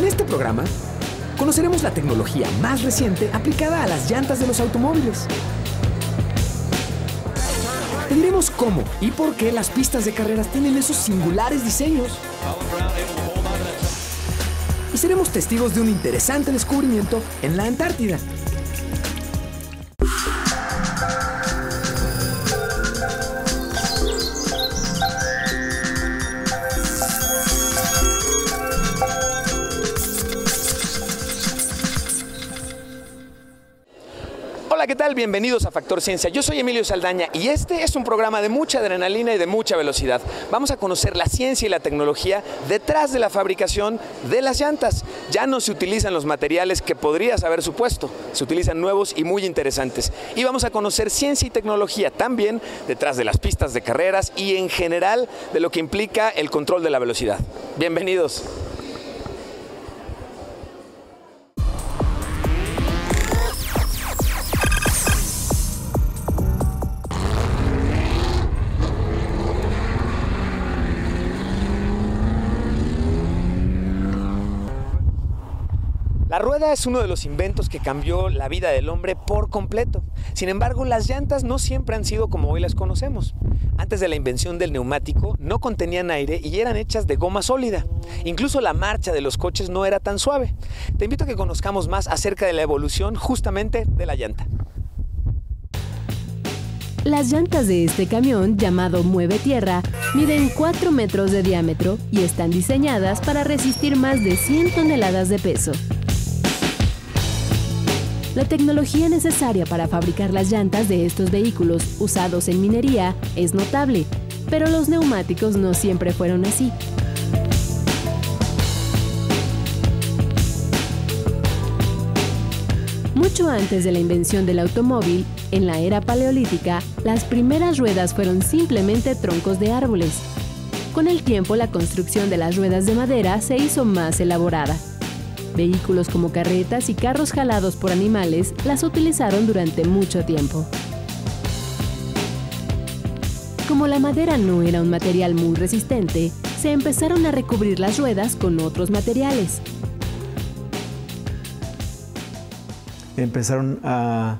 En este programa conoceremos la tecnología más reciente aplicada a las llantas de los automóviles. Te diremos cómo y por qué las pistas de carreras tienen esos singulares diseños. Y seremos testigos de un interesante descubrimiento en la Antártida. ¿Qué tal? Bienvenidos a Factor Ciencia. Yo soy Emilio Saldaña y este es un programa de mucha adrenalina y de mucha velocidad. Vamos a conocer la ciencia y la tecnología detrás de la fabricación de las llantas. Ya no se utilizan los materiales que podrías haber supuesto, se utilizan nuevos y muy interesantes. Y vamos a conocer ciencia y tecnología también detrás de las pistas de carreras y en general de lo que implica el control de la velocidad. Bienvenidos. Es uno de los inventos que cambió la vida del hombre por completo. Sin embargo, las llantas no siempre han sido como hoy las conocemos. Antes de la invención del neumático, no contenían aire y eran hechas de goma sólida. Incluso la marcha de los coches no era tan suave. Te invito a que conozcamos más acerca de la evolución justamente de la llanta. Las llantas de este camión, llamado Mueve Tierra, miden 4 metros de diámetro y están diseñadas para resistir más de 100 toneladas de peso. La tecnología necesaria para fabricar las llantas de estos vehículos usados en minería es notable, pero los neumáticos no siempre fueron así. Mucho antes de la invención del automóvil, en la era paleolítica, las primeras ruedas fueron simplemente troncos de árboles. Con el tiempo, la construcción de las ruedas de madera se hizo más elaborada. Vehículos como carretas y carros jalados por animales las utilizaron durante mucho tiempo. Como la madera no era un material muy resistente, se empezaron a recubrir las ruedas con otros materiales. Empezaron a,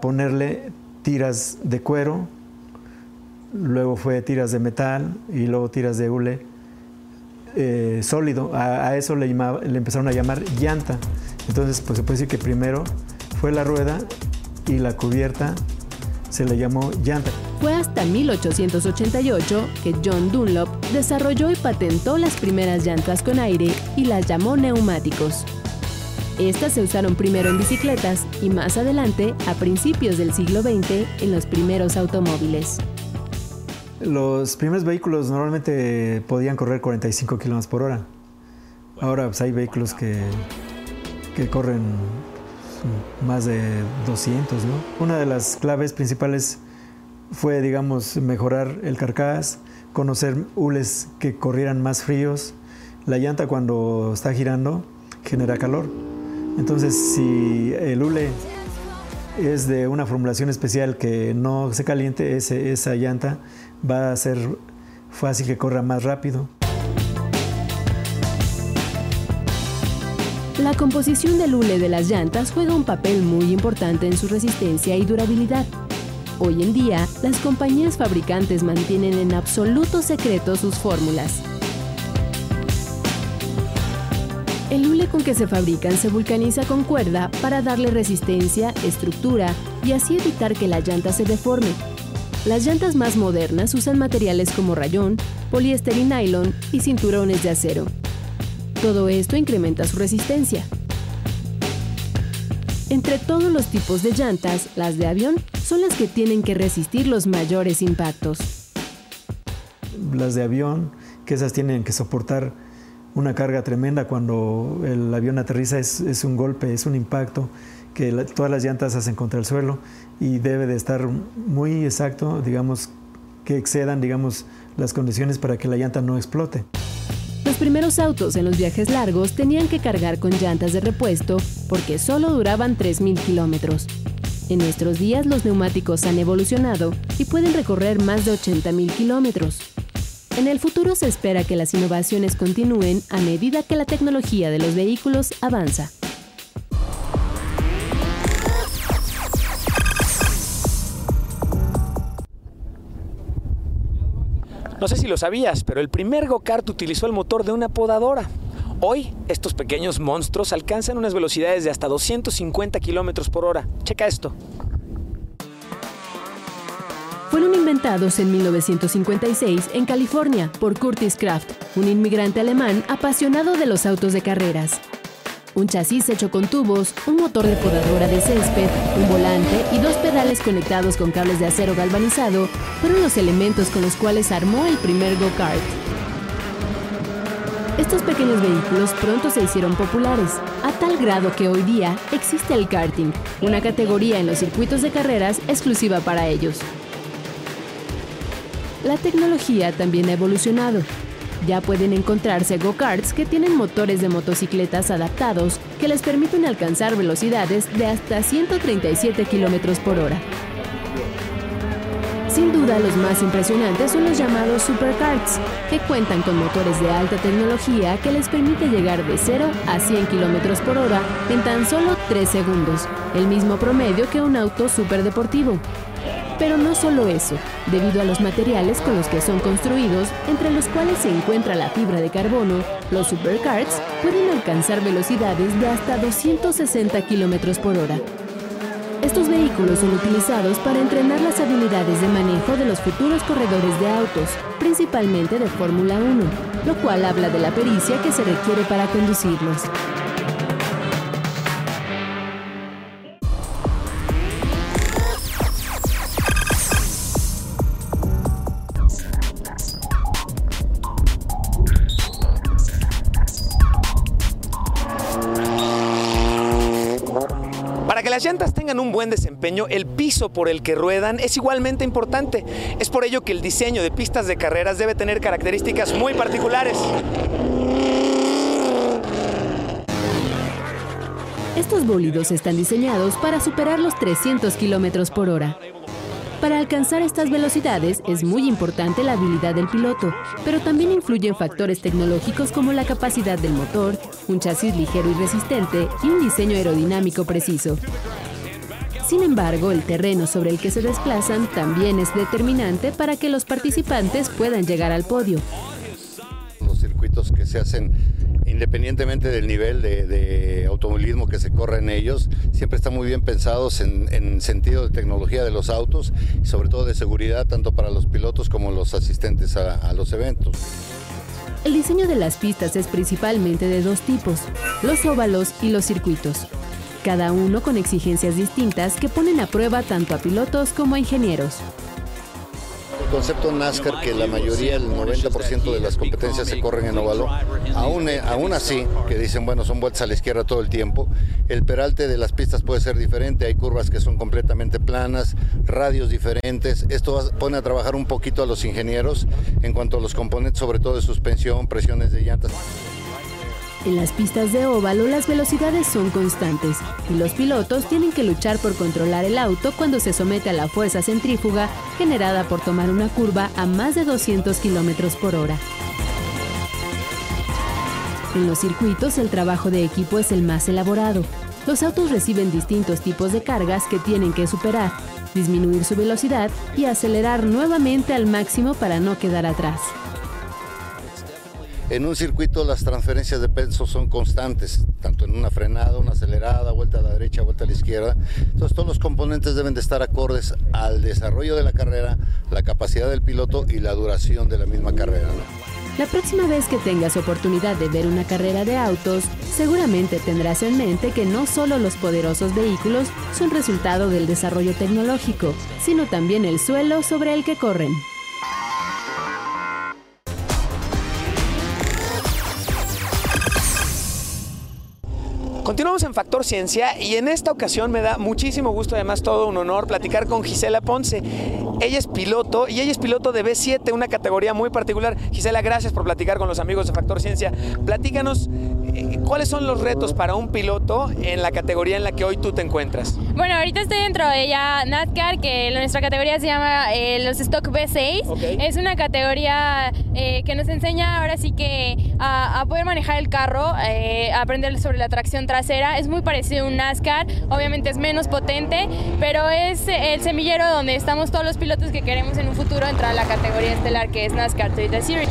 ponerle tiras de cuero, luego fue tiras de metal y luego tiras de hule eh, sólido. A, eso le empezaron a llamar llanta. Entonces, pues se puede decir que primero fue la rueda y la cubierta se le llamó llanta. Fue hasta 1888 que John Dunlop desarrolló y patentó las primeras llantas con aire y las llamó neumáticos. Estas se usaron primero en bicicletas y más adelante, a principios del siglo XX, en los primeros automóviles. Los primeros vehículos normalmente podían correr 45 kilómetros por hora. Ahora pues, hay vehículos que, que corren más de 200, ¿no? Una de las claves principales fue, digamos, mejorar el carcas, conocer hules que corrieran más fríos. La llanta cuando está girando genera calor. Entonces, si el hule es de una formulación especial que no se caliente, ese- esa llanta va a ser fácil que corra más rápido. La composición del hule de las llantas juega un papel muy importante en su resistencia y durabilidad. Hoy en día, las compañías fabricantes mantienen en absoluto secreto sus fórmulas. El hule con que se fabrican se vulcaniza con cuerda para darle resistencia, estructura y así evitar que la llanta se deforme. Las llantas más modernas usan materiales como rayón, poliéster y nylon y cinturones de acero. Todo esto incrementa su resistencia. Entre todos los tipos de llantas, las de avión son las que tienen que resistir los mayores impactos. Las de avión, que esas tienen que soportar una carga tremenda cuando el avión aterriza, es, es un golpe, es un impacto que todas las llantas hacen contra el suelo y debe de estar muy exacto, digamos, que excedan, digamos, las condiciones para que la llanta no explote. Los primeros autos en los viajes largos tenían que cargar con llantas de repuesto porque solo duraban 3.000 kilómetros. En nuestros días los neumáticos han evolucionado y pueden recorrer más de 80.000 kilómetros. En el futuro se espera que las innovaciones continúen a medida que la tecnología de los vehículos avanza. No sé si lo sabías, pero el primer go-kart utilizó el motor de una podadora. Hoy, estos pequeños monstruos alcanzan unas velocidades de hasta 250 kilómetros por hora. Checa esto. Fueron inventados en 1956 en California por Curtis Kraft, un inmigrante alemán apasionado de los autos de carreras. Un chasis hecho con tubos, un motor de podadora de césped, un volante y dos pedales conectados con cables de acero galvanizado fueron los elementos con los cuales armó el primer go-kart. Estos pequeños vehículos pronto se hicieron populares, a tal grado que hoy día existe el karting, una categoría en los circuitos de carreras exclusiva para ellos. La tecnología también ha evolucionado. Ya pueden encontrarse go-karts que tienen motores de motocicletas adaptados que les permiten alcanzar velocidades de hasta 137 km por hora. Sin duda, los más impresionantes son los llamados superkarts, que cuentan con motores de alta tecnología que les permite llegar de 0 a 100 km por hora en tan solo 3 segundos, el mismo promedio que un auto superdeportivo. Pero no solo eso, debido a los materiales con los que son construidos, entre los cuales se encuentra la fibra de carbono, los supercarts pueden alcanzar velocidades de hasta 260 km por hora. Estos vehículos son utilizados para entrenar las habilidades de manejo de los futuros corredores de autos, principalmente de Fórmula 1, lo cual habla de la pericia que se requiere para conducirlos. Que las llantas tengan un buen desempeño, el piso por el que ruedan es igualmente importante. Es por ello que el diseño de pistas de carreras debe tener características muy particulares. Estos bólidos están diseñados para superar los 300 km por hora. Para alcanzar estas velocidades es muy importante la habilidad del piloto, pero también influyen factores tecnológicos como la capacidad del motor, un chasis ligero y resistente y un diseño aerodinámico preciso. Sin embargo, el terreno sobre el que se desplazan también es determinante para que los participantes puedan llegar al podio. Que se hacen independientemente del nivel de, automovilismo que se corre en ellos, siempre están muy bien pensados en, en, sentido de tecnología de los autos y sobre todo de seguridad tanto para los pilotos como los asistentes a, a los eventos. El diseño de las pistas es principalmente de dos tipos, los óvalos y los circuitos, cada uno con exigencias distintas que ponen a prueba tanto a pilotos como a ingenieros concepto NASCAR que la mayoría, el 90% de las competencias se corren en óvalo, aún, aún así, que dicen, bueno, son vueltas a la izquierda todo el tiempo, el peralte de las pistas puede ser diferente, hay curvas que son completamente planas, radios diferentes, esto pone a trabajar un poquito a los ingenieros en cuanto a los componentes, sobre todo de suspensión, presiones de llantas. En las pistas de óvalo las velocidades son constantes y los pilotos tienen que luchar por controlar el auto cuando se somete a la fuerza centrífuga generada por tomar una curva a más de 200 km por hora. En los circuitos el trabajo de equipo es el más elaborado. Los autos reciben distintos tipos de cargas que tienen que superar, disminuir su velocidad y acelerar nuevamente al máximo para no quedar atrás. En un circuito las transferencias de peso son constantes, tanto en una frenada, una acelerada, vuelta a la derecha, vuelta a la izquierda. Entonces todos los componentes deben de estar acordes al desarrollo de la carrera, la capacidad del piloto y la duración de la misma carrera. La próxima vez que tengas oportunidad de ver una carrera de autos, seguramente tendrás en mente que no solo los poderosos vehículos son resultado del desarrollo tecnológico, sino también el suelo sobre el que corren. Continuamos en Factor Ciencia y en esta ocasión me da muchísimo gusto, además todo un honor, platicar con Gisela Ponce. Ella es piloto y ella es piloto de B7, una categoría muy particular. Gisela, gracias por platicar con los amigos de Factor Ciencia. Platícanos ¿cuáles son los retos para un piloto en la categoría en la que hoy tú te encuentras? Bueno, ahorita estoy dentro de ella NASCAR, que nuestra categoría se llama eh, los Stock B6. Es una categoría eh, que nos enseña ahora sí que a, poder manejar el carro, eh, aprender sobre la tracción trasera. Es muy parecido a un NASCAR, obviamente es menos potente, pero es el semillero donde estamos todos los pilotos que queremos en un futuro entrar a la categoría estelar que es NASCAR Toyota Series.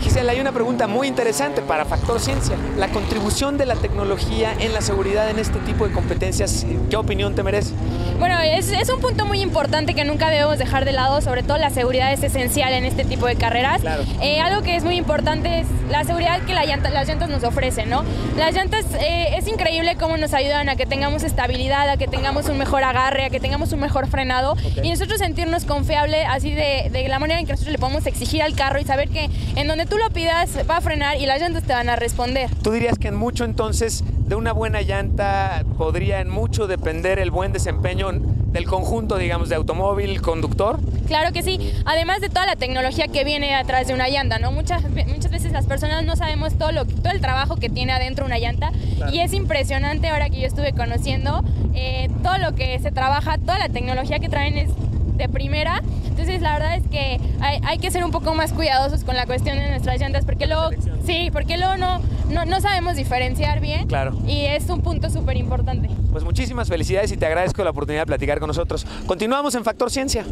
Gisela, hay una pregunta muy interesante para Factor Ciencia. La contribución de la tecnología en la seguridad en este tipo de competencias, ¿qué opinión te merece? Bueno, es, es un punto muy importante que nunca debemos dejar de lado, sobre todo la seguridad es esencial en este tipo de carreras. Eh, algo que es muy importante es la seguridad que la las llantas nos ofrecen, ¿no? Las llantas eh, es increíble cómo nos ayudan a que tengamos estabilidad, a que tengamos un mejor agarre, a que tengamos un mejor frenado y nosotros sentirnos confiable así de, de la manera en que nosotros le podemos exigir al carro y saber que en donde tú lo pidas va a frenar y las llantas te van a responder. ¿Tú dirías que en mucho entonces de una buena llanta podría en mucho depender el buen desempeño del conjunto, digamos, de automóvil, conductor? Claro que sí, además de toda la tecnología que viene atrás de una llanta, ¿no? Muchas, muchas veces las personas no sabemos todo, lo, todo el trabajo que tiene adentro una llanta y es impresionante ahora que yo estuve conociendo eh, todo lo que se trabaja, toda la tecnología que traen es de primera. Entonces la verdad es que hay, que ser un poco más cuidadosos con la cuestión de nuestras llantas porque luego, sí, porque luego no, no, no sabemos diferenciar bien. Claro. Y es un punto súper importante. Pues muchísimas felicidades y te agradezco la oportunidad de platicar con nosotros. Continuamos en Factor Ciencia.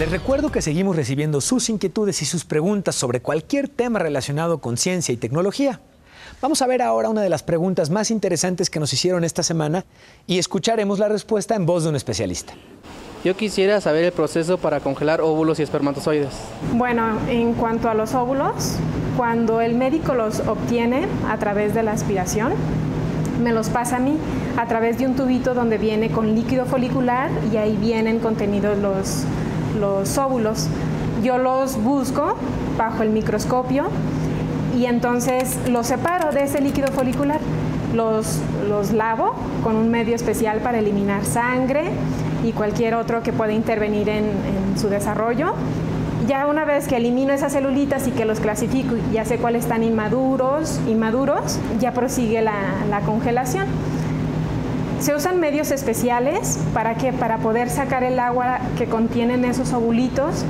Les recuerdo que seguimos recibiendo sus inquietudes y sus preguntas sobre cualquier tema relacionado con ciencia y tecnología. Vamos a ver ahora una de las preguntas más interesantes que nos hicieron esta semana y escucharemos la respuesta en voz de un especialista. Yo quisiera saber el proceso para congelar óvulos y espermatozoides. Bueno, en cuanto a los óvulos, cuando el médico los obtiene a través de la aspiración, me los pasa a mí a través de un tubito donde viene con líquido folicular y ahí vienen contenidos los, los óvulos. Yo los busco bajo el microscopio y entonces los separo de ese líquido folicular. Los, los lavo con un medio especial para eliminar sangre y cualquier otro que pueda intervenir en, su desarrollo. Ya una vez que elimino esas celulitas y que los clasifico ya sé cuáles están inmaduros, inmaduros, ya prosigue la, la congelación. Se usan medios especiales para que para poder sacar el agua que contienen esos ovulitos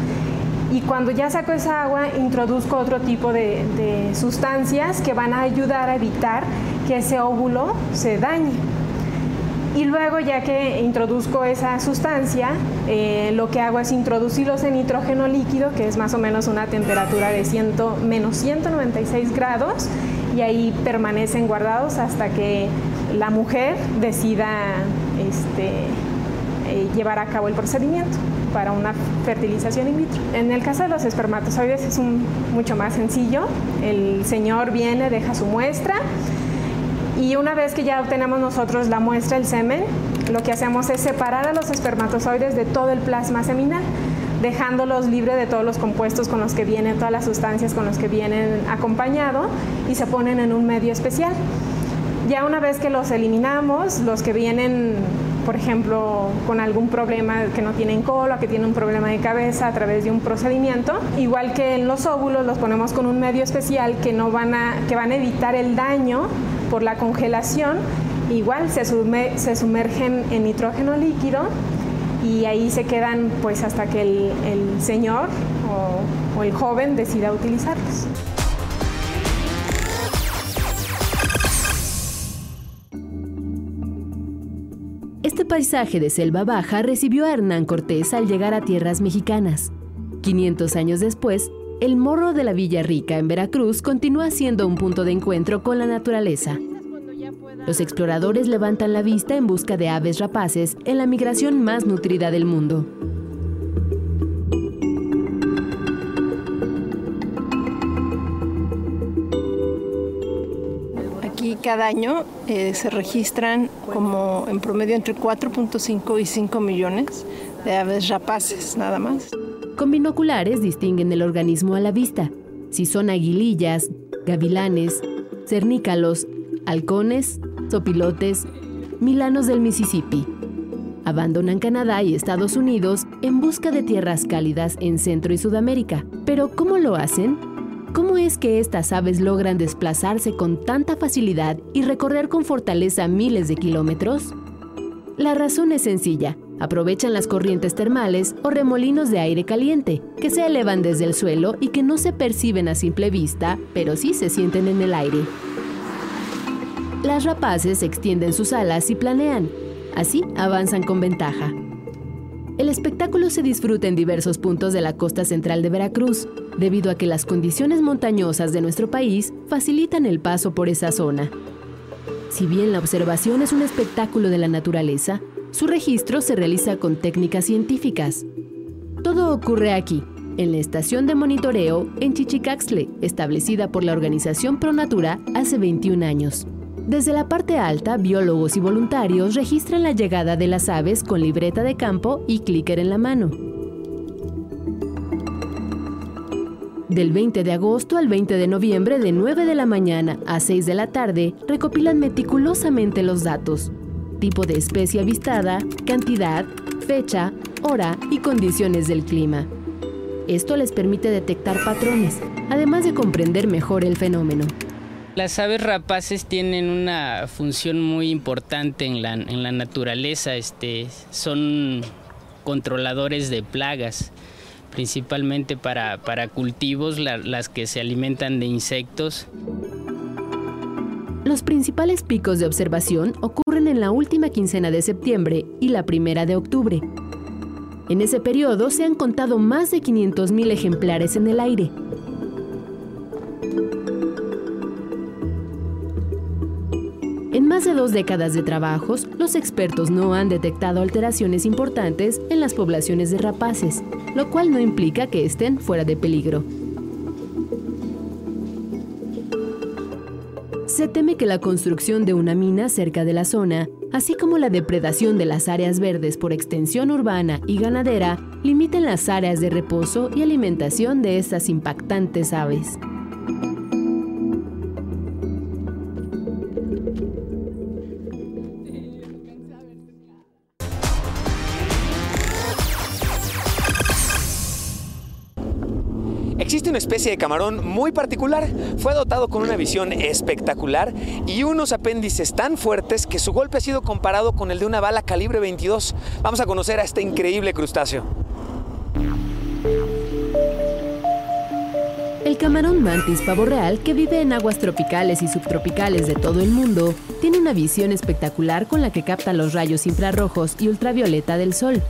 y cuando ya saco esa agua introduzco otro tipo de, sustancias que van a ayudar a evitar que ese óvulo se dañe. Y luego ya que introduzco esa sustancia, eh, lo que hago es introducirlos en nitrógeno líquido, que es más o menos una temperatura de menos 196 grados, y ahí permanecen guardados hasta que la mujer decida este, eh, llevar a cabo el procedimiento para una fertilización in vitro. En el caso de los espermatozoides es mucho más sencillo. El señor viene, deja su muestra y una vez que ya obtenemos nosotros la muestra, el semen, lo que hacemos es separar a los espermatozoides de todo el plasma seminal dejándolos libres de todos los compuestos con los que vienen, todas las sustancias con los que vienen acompañado y se ponen en un medio especial. Ya una vez que los eliminamos, los que vienen, por ejemplo, con algún problema que no tienen cola, que tienen un problema de cabeza a través de un procedimiento, igual que en los óvulos los ponemos con un medio especial que no van a que van a evitar el daño por la congelación, igual se, se sumergen en nitrógeno líquido y ahí se quedan pues hasta que el, señor o el joven decida utilizarlos. Paisaje de selva baja recibió a Hernán Cortés al llegar a tierras mexicanas. 500 años después, el morro de la Villa Rica en Veracruz continúa siendo un punto de encuentro con la naturaleza. Los exploradores levantan la vista en busca de aves rapaces en la migración más nutrida del mundo. Cada año eh, se registran como en promedio entre 4.5 y 5 millones de aves rapaces, nada más. Con binoculares distinguen el organismo a la vista, si son aguilillas, gavilanes, cernícalos, halcones, sopilotes, milanos del Mississippi. Abandonan Canadá y Estados Unidos en busca de tierras cálidas en Centro y Sudamérica. Pero ¿cómo lo hacen? ¿Cómo es que estas aves logran desplazarse con tanta facilidad y recorrer con fortaleza miles de kilómetros? La razón es sencilla. Aprovechan las corrientes termales o remolinos de aire caliente, que se elevan desde el suelo y que no se perciben a simple vista, pero sí se sienten en el aire. Las rapaces extienden sus alas y planean. Así avanzan con ventaja. El espectáculo se disfruta en diversos puntos de la costa central de Veracruz, debido a que las condiciones montañosas de nuestro país facilitan el paso por esa zona. Si bien la observación es un espectáculo de la naturaleza, su registro se realiza con técnicas científicas. Todo ocurre aquí, en la estación de monitoreo en Chichicaxtle, establecida por la organización Pronatura hace 21 años. Desde la parte alta, biólogos y voluntarios registran la llegada de las aves con libreta de campo y clicker en la mano. Del 20 de agosto al 20 de noviembre de 9 de la mañana a 6 de la tarde, recopilan meticulosamente los datos. Tipo de especie avistada, cantidad, fecha, hora y condiciones del clima. Esto les permite detectar patrones, además de comprender mejor el fenómeno. Las aves rapaces tienen una función muy importante en la, en la naturaleza, este, son controladores de plagas, principalmente para, para cultivos, las que se alimentan de insectos. Los principales picos de observación ocurren en la última quincena de septiembre y la primera de octubre. En ese periodo se han contado más de 500.000 ejemplares en el aire, Más de dos décadas de trabajos, los expertos no han detectado alteraciones importantes en las poblaciones de rapaces, lo cual no implica que estén fuera de peligro. Se teme que la construcción de una mina cerca de la zona, así como la depredación de las áreas verdes por extensión urbana y ganadera, limiten las áreas de reposo y alimentación de estas impactantes aves. Especie de camarón muy particular. Fue dotado con una visión espectacular y unos apéndices tan fuertes que su golpe ha sido comparado con el de una bala calibre 22. Vamos a conocer a este increíble crustáceo. El camarón mantis pavo real, que vive en aguas tropicales y subtropicales de todo el mundo, tiene una visión espectacular con la que capta los rayos infrarrojos y ultravioleta del sol.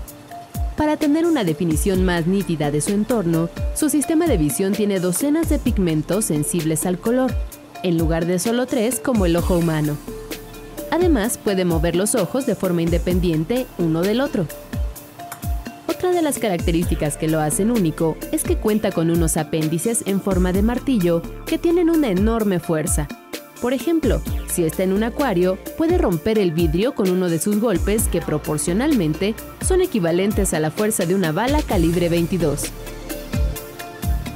Para tener una definición más nítida de su entorno, su sistema de visión tiene docenas de pigmentos sensibles al color, en lugar de solo tres como el ojo humano. Además, puede mover los ojos de forma independiente uno del otro. Otra de las características que lo hacen único es que cuenta con unos apéndices en forma de martillo que tienen una enorme fuerza, por ejemplo, si está en un acuario, puede romper el vidrio con uno de sus golpes que proporcionalmente son equivalentes a la fuerza de una bala calibre 22.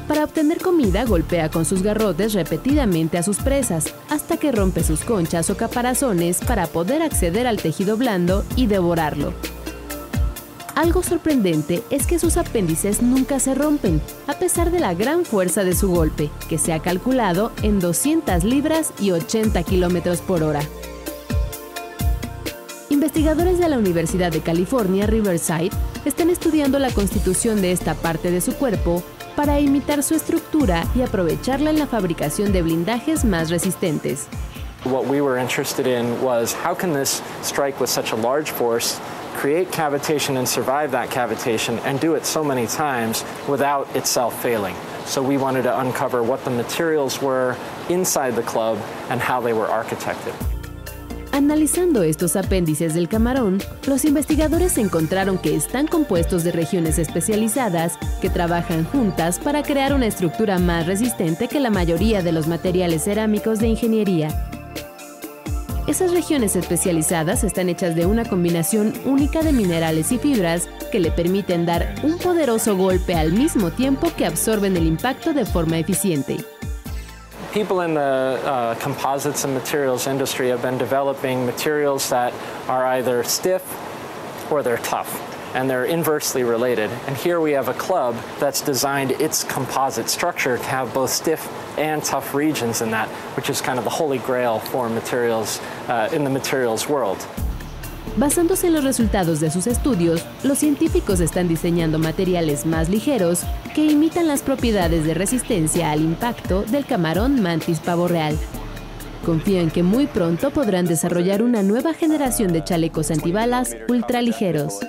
Para obtener comida, golpea con sus garrotes repetidamente a sus presas, hasta que rompe sus conchas o caparazones para poder acceder al tejido blando y devorarlo. Algo sorprendente es que sus apéndices nunca se rompen, a pesar de la gran fuerza de su golpe, que se ha calculado en 200 libras y 80 kilómetros por hora. Investigadores de la Universidad de California, Riverside, están estudiando la constitución de esta parte de su cuerpo para imitar su estructura y aprovecharla en la fabricación de blindajes más resistentes. What we were interested in was how can this strike with such a large force create cavitation and survive that cavitation and do it so many times without itself failing. So we wanted to uncover what the materials were inside the club and how they were architected. Analizando estos apéndices del camarón, los investigadores encontraron que están compuestos de regiones especializadas que trabajan juntas para crear una estructura más resistente que la mayoría de los materiales cerámicos de ingeniería. Esas regiones especializadas están hechas de una combinación única de minerales y fibras que le permiten dar un poderoso golpe al mismo tiempo que absorben el impacto de forma eficiente. People in the uh, composites and materials industry have been developing materials that are either stiff or they're tough. And they're inversely related. And here we have a club that's designed its composite structure to have both stiff and tough regions in that, which is kind of the holy grail for materials uh, in the materials world. Basándose en los resultados de sus estudios, los científicos están diseñando materiales más ligeros que imitan las propiedades de resistencia al impacto del camarón mantis pavo real. Confían que muy pronto podrán desarrollar una nueva generación de chalecos antibalas ultraligeros.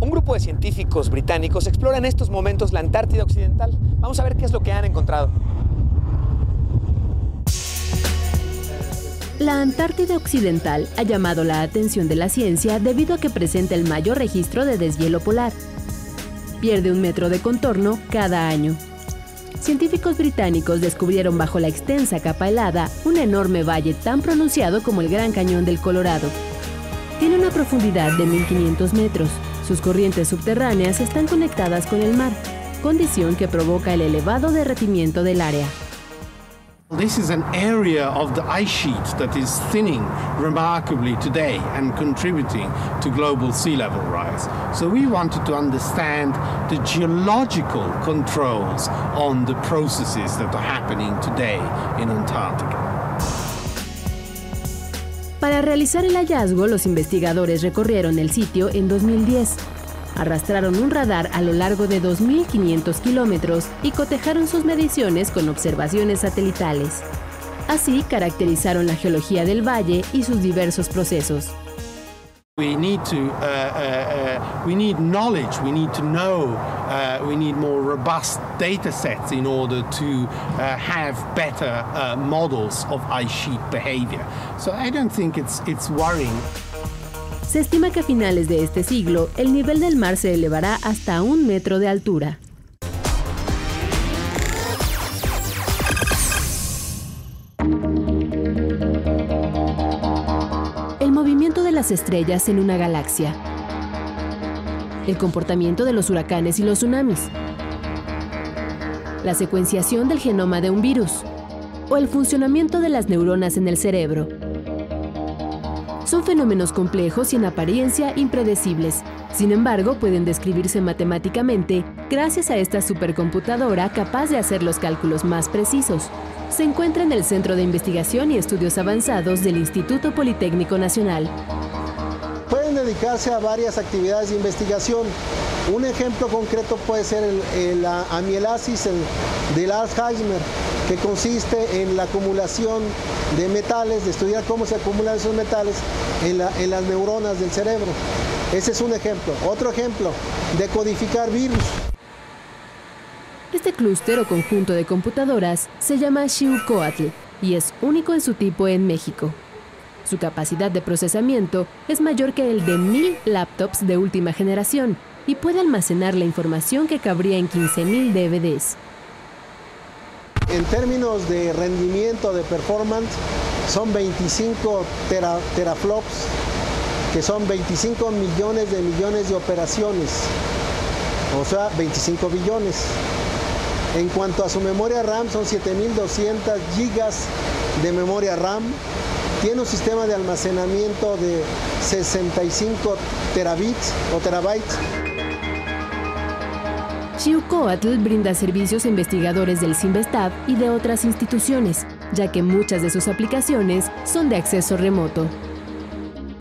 Un grupo de científicos británicos explora en estos momentos la Antártida Occidental. Vamos a ver qué es lo que han encontrado. La Antártida Occidental ha llamado la atención de la ciencia debido a que presenta el mayor registro de deshielo polar. Pierde un metro de contorno cada año. Científicos británicos descubrieron bajo la extensa capa helada un enorme valle tan pronunciado como el Gran Cañón del Colorado. Tiene una profundidad de 1500 metros. Sus corrientes subterráneas están conectadas con el mar, condición que provoca el elevado derretimiento del área. This is an area of the ice sheet that is thinning remarkably today and contributing to global sea level rise. So we wanted to understand the geological controls on the processes that are happening today in Antarctica. Para realizar el hallazgo, los investigadores recorrieron el sitio en 2010 arrastraron un radar a lo largo de 2.500 kilómetros y cotejaron sus mediciones con observaciones satelitales. Así caracterizaron la geología del valle y sus diversos procesos. We need to, uh, uh, uh, we need knowledge, we need to know, uh, we need more robust data sets in order to uh, have better uh, models of ice sheet behavior. So I don't think it's, it's worrying. Se estima que a finales de este siglo el nivel del mar se elevará hasta un metro de altura. El movimiento de las estrellas en una galaxia. El comportamiento de los huracanes y los tsunamis. La secuenciación del genoma de un virus. O el funcionamiento de las neuronas en el cerebro. Son fenómenos complejos y en apariencia impredecibles. Sin embargo, pueden describirse matemáticamente gracias a esta supercomputadora capaz de hacer los cálculos más precisos. Se encuentra en el Centro de Investigación y Estudios Avanzados del Instituto Politécnico Nacional. Pueden dedicarse a varias actividades de investigación. Un ejemplo concreto puede ser el, la amielasis del Alzheimer, que consiste en la acumulación de metales, de estudiar cómo se acumulan esos metales en, las neuronas del cerebro. Ese es un ejemplo. Otro ejemplo, decodificar virus. Este clúster o conjunto de computadoras se llama Xiucoatl y es único en su tipo en México. Su capacidad de procesamiento es mayor que el de mil laptops de última generación y puede almacenar la información que cabría en 15.000 DVDs. En términos de rendimiento, de performance, son 25 teraflops, que son 25 millones de millones de operaciones, o sea, 25 billones. En cuanto a su memoria RAM, son 7200 gigas de memoria RAM. Tiene un sistema de almacenamiento de 65 terabits o terabytes. Xiucoatl brinda servicios a investigadores del CIMBESTAB y de otras instituciones, ya que muchas de sus aplicaciones son de acceso remoto.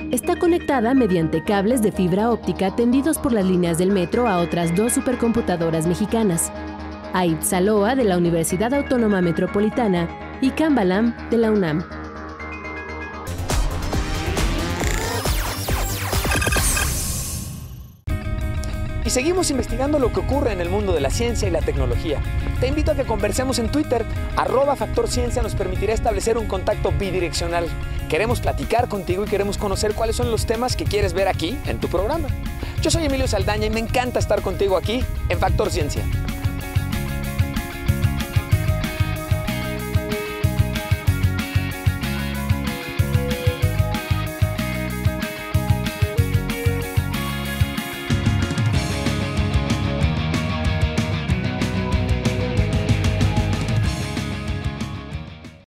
Está conectada mediante cables de fibra óptica tendidos por las líneas del metro a otras dos supercomputadoras mexicanas, AITSALOA de la Universidad Autónoma Metropolitana y Cambalam de la UNAM. Y seguimos investigando lo que ocurre en el mundo de la ciencia y la tecnología. Te invito a que conversemos en Twitter, arroba nos permitirá establecer un contacto bidireccional. Queremos platicar contigo y queremos conocer cuáles son los temas que quieres ver aquí en tu programa. Yo soy Emilio Saldaña y me encanta estar contigo aquí en Factor Ciencia.